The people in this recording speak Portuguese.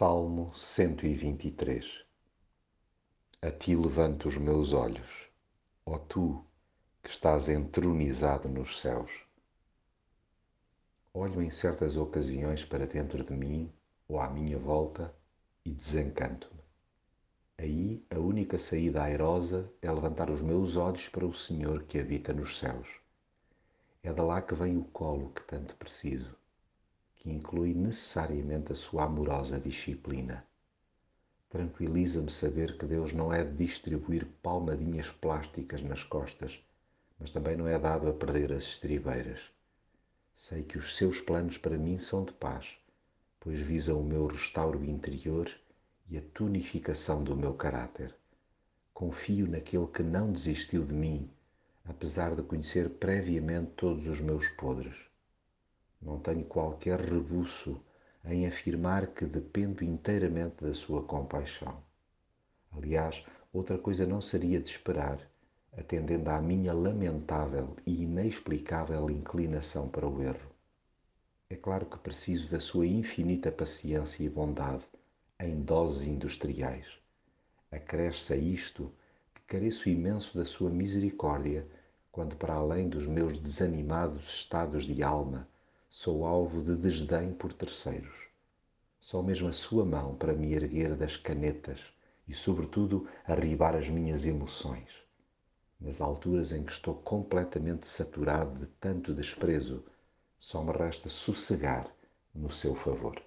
Salmo 123 A ti levanto os meus olhos, ó tu que estás entronizado nos céus. Olho em certas ocasiões para dentro de mim ou à minha volta e desencanto-me. Aí a única saída airosa é levantar os meus olhos para o Senhor que habita nos céus. É de lá que vem o colo que tanto preciso que inclui necessariamente a sua amorosa disciplina. Tranquiliza-me saber que Deus não é de distribuir palmadinhas plásticas nas costas, mas também não é dado a perder as estribeiras. Sei que os seus planos para mim são de paz, pois visam o meu restauro interior e a tonificação do meu caráter. Confio naquele que não desistiu de mim, apesar de conhecer previamente todos os meus podres. Não tenho qualquer rebuço em afirmar que dependo inteiramente da sua compaixão. Aliás, outra coisa não seria de esperar, atendendo à minha lamentável e inexplicável inclinação para o erro. É claro que preciso da sua infinita paciência e bondade em doses industriais. Acresce a isto que careço imenso da sua misericórdia quando, para além dos meus desanimados estados de alma, sou alvo de desdém por terceiros. Só mesmo a sua mão para me erguer das canetas e, sobretudo, arribar as minhas emoções. Nas alturas em que estou completamente saturado de tanto desprezo, só me resta sossegar no seu favor.